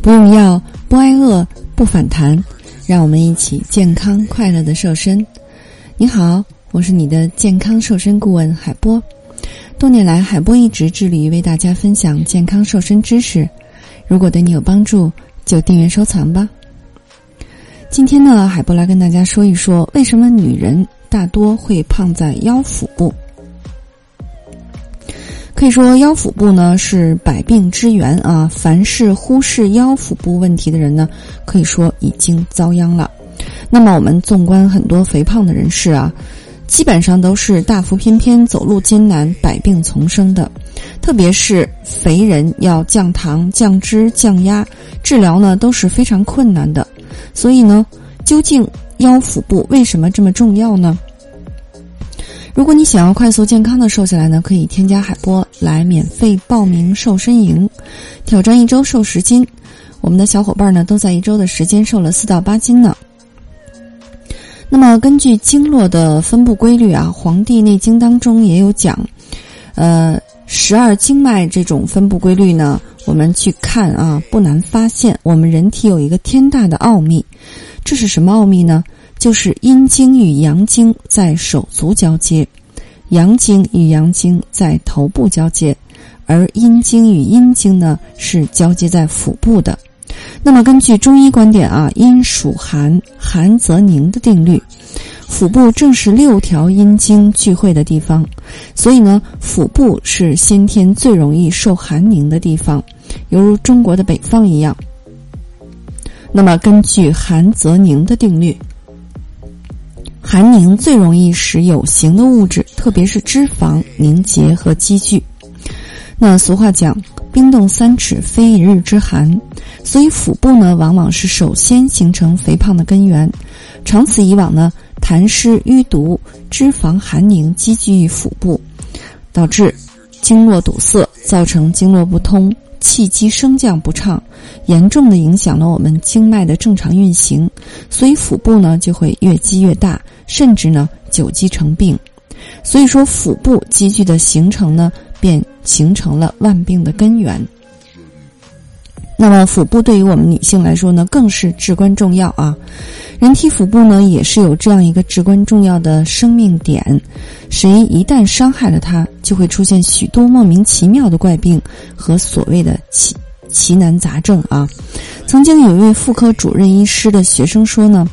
不用药，不挨饿，不反弹，让我们一起健康快乐的瘦身。你好，我是你的健康瘦身顾问海波。多年来，海波一直致力于为大家分享健康瘦身知识。如果对你有帮助，就订阅收藏吧。今天呢，海波来跟大家说一说，为什么女人大多会胖在腰腹部。可以说，腰腹部呢是百病之源啊！凡是忽视腰腹部问题的人呢，可以说已经遭殃了。那么，我们纵观很多肥胖的人士啊，基本上都是大腹翩翩、走路艰难、百病丛生的。特别是肥人要降糖、降脂、降压，治疗呢都是非常困难的。所以呢，究竟腰腹部为什么这么重要呢？如果你想要快速健康的瘦下来呢，可以添加海波来免费报名瘦身营，挑战一周瘦十斤。我们的小伙伴呢都在一周的时间瘦了四到八斤呢。那么根据经络的分布规律啊，《黄帝内经》当中也有讲，呃，十二经脉这种分布规律呢，我们去看啊，不难发现我们人体有一个天大的奥秘。这是什么奥秘呢？就是阴经与阳经在手足交接，阳经与阳经在头部交接，而阴经与阴经呢是交接在腹部的。那么根据中医观点啊，阴属寒，寒则凝的定律，腹部正是六条阴经聚会的地方，所以呢，腹部是先天最容易受寒凝的地方，犹如中国的北方一样。那么根据寒则凝的定律。寒凝最容易使有形的物质，特别是脂肪凝结和积聚。那俗话讲“冰冻三尺，非一日之寒”，所以腹部呢，往往是首先形成肥胖的根源。长此以往呢，痰湿淤堵、脂肪寒凝积聚于腹部，导致经络堵塞，造成经络不通。气机升降不畅，严重的影响了我们经脉的正常运行，所以腹部呢就会越积越大，甚至呢久积成病。所以说，腹部积聚的形成呢，便形成了万病的根源。那么，腹部对于我们女性来说呢，更是至关重要啊。人体腹部呢，也是有这样一个至关重要的生命点，谁一旦伤害了它，就会出现许多莫名其妙的怪病和所谓的奇奇难杂症啊。曾经有一位妇科主任医师的学生说呢，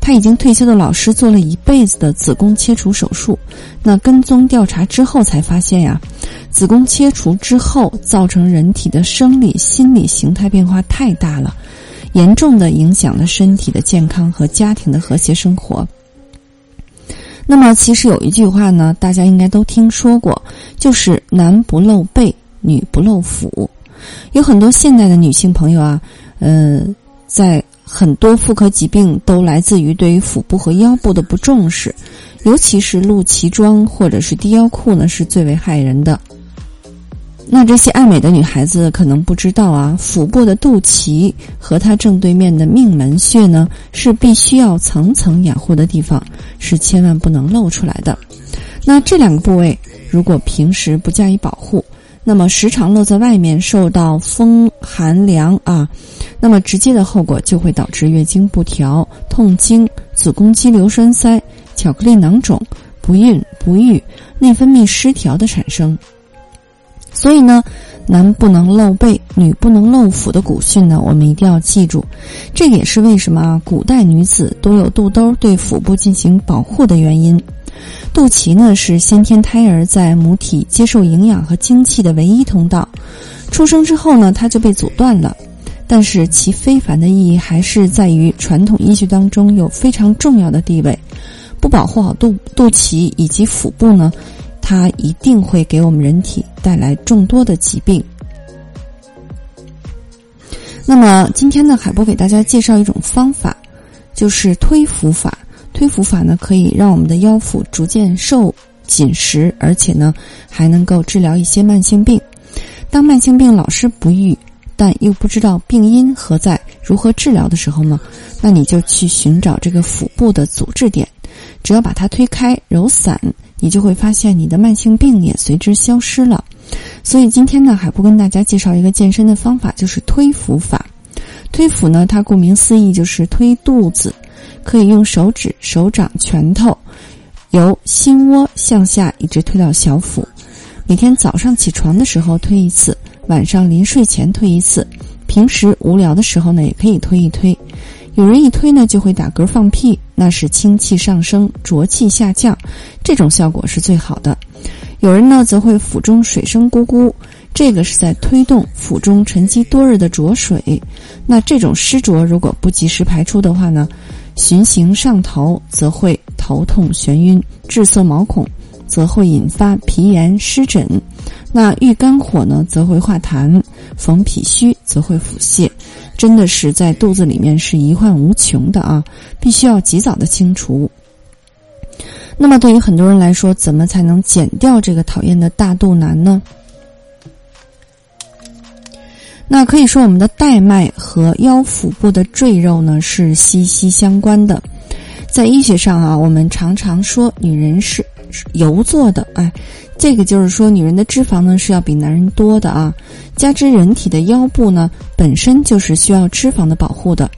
他已经退休的老师做了一辈子的子宫切除手术，那跟踪调查之后才发现呀，子宫切除之后造成人体的生理心理形态变化太大了。严重的影响了身体的健康和家庭的和谐生活。那么，其实有一句话呢，大家应该都听说过，就是“男不露背，女不露腹”。有很多现代的女性朋友啊，呃，在很多妇科疾病都来自于对于腹部和腰部的不重视，尤其是露脐装或者是低腰裤呢，是最为害人的。那这些爱美的女孩子可能不知道啊，腹部的肚脐和它正对面的命门穴呢，是必须要层层养护的地方，是千万不能露出来的。那这两个部位如果平时不加以保护，那么时常露在外面，受到风寒凉啊，那么直接的后果就会导致月经不调、痛经、子宫肌瘤栓塞、巧克力囊肿、不孕不育、内分泌失调的产生。所以呢，男不能露背，女不能露腹的古训呢，我们一定要记住。这也是为什么古代女子都有肚兜对腹部进行保护的原因。肚脐呢是先天胎儿在母体接受营养和精气的唯一通道，出生之后呢，它就被阻断了。但是其非凡的意义还是在于传统医学当中有非常重要的地位。不保护好肚肚脐以及腹部呢？它一定会给我们人体带来众多的疾病。那么今天呢，海波给大家介绍一种方法，就是推腹法。推腹法呢，可以让我们的腰腹逐渐瘦紧实，而且呢，还能够治疗一些慢性病。当慢性病老是不愈，但又不知道病因何在、如何治疗的时候呢，那你就去寻找这个腹部的阻滞点，只要把它推开、揉散。你就会发现你的慢性病也随之消失了，所以今天呢，海波跟大家介绍一个健身的方法，就是推腹法。推腹呢，它顾名思义就是推肚子，可以用手指、手掌、拳头，由心窝向下一直推到小腹。每天早上起床的时候推一次，晚上临睡前推一次。平时无聊的时候呢，也可以推一推。有人一推呢就会打嗝放屁，那是清气上升，浊气下降，这种效果是最好的。有人呢则会腹中水声咕咕，这个是在推动腹中沉积多日的浊水。那这种湿浊如果不及时排出的话呢，循行上头，则会头痛眩晕、滞涩毛孔，则会引发皮炎湿疹。那遇肝火呢，则会化痰；逢脾虚，则会腹泻。真的是在肚子里面是疑患无穷的啊，必须要及早的清除。那么，对于很多人来说，怎么才能减掉这个讨厌的大肚腩呢？那可以说，我们的带脉和腰腹部的赘肉呢是息息相关的。在医学上啊，我们常常说女人是油做的，哎。这个就是说，女人的脂肪呢是要比男人多的啊。加之人体的腰部呢本身就是需要脂肪的保护的，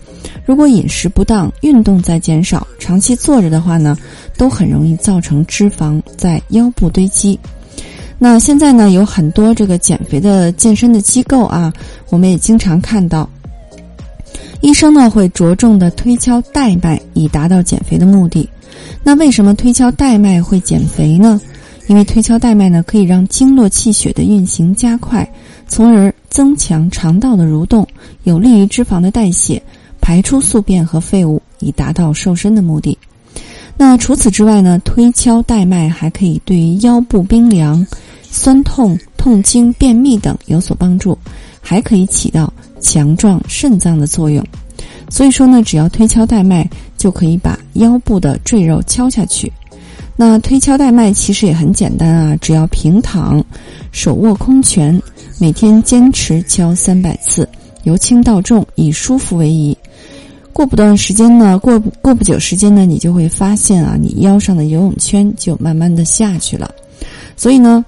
如果饮食不当、运动再减少、长期坐着的话呢，都很容易造成脂肪在腰部堆积。那现在呢有很多这个减肥的健身的机构啊，我们也经常看到，医生呢会着重的推敲带脉，以达到减肥的目的。那为什么推敲带脉会减肥呢？因为推敲带脉呢，可以让经络气血的运行加快，从而增强肠道的蠕动，有利于脂肪的代谢，排出宿便和废物，以达到瘦身的目的。那除此之外呢，推敲带脉还可以对于腰部冰凉、酸痛、痛经、便秘等有所帮助，还可以起到强壮肾脏的作用。所以说呢，只要推敲带脉，就可以把腰部的赘肉敲下去。那推敲带脉其实也很简单啊，只要平躺，手握空拳，每天坚持敲三百次，由轻到重，以舒服为宜。过不段时间呢，过过不久时间呢，你就会发现啊，你腰上的游泳圈就慢慢的下去了。所以呢，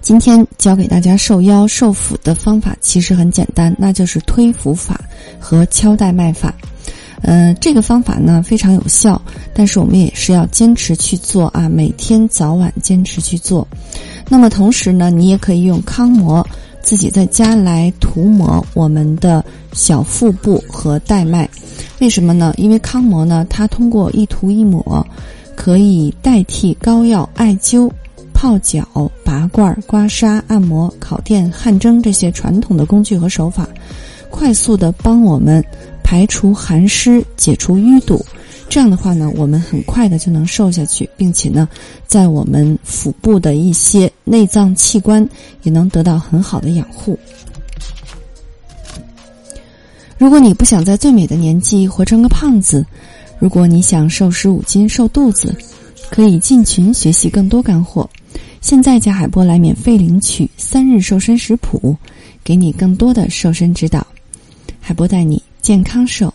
今天教给大家瘦腰瘦腹的方法其实很简单，那就是推腹法和敲带脉法。呃，这个方法呢非常有效，但是我们也是要坚持去做啊，每天早晚坚持去做。那么同时呢，你也可以用康膜自己在家来涂抹我们的小腹部和带脉。为什么呢？因为康膜呢，它通过一涂一抹，可以代替膏药、艾灸、泡脚、拔罐、刮痧、按摩、烤电、汗蒸这些传统的工具和手法，快速的帮我们。排除寒湿，解除淤堵，这样的话呢，我们很快的就能瘦下去，并且呢，在我们腹部的一些内脏器官也能得到很好的养护。如果你不想在最美的年纪活成个胖子，如果你想瘦十五斤瘦肚子，可以进群学习更多干货。现在加海波来免费领取三日瘦身食谱，给你更多的瘦身指导。海波带你。健康瘦。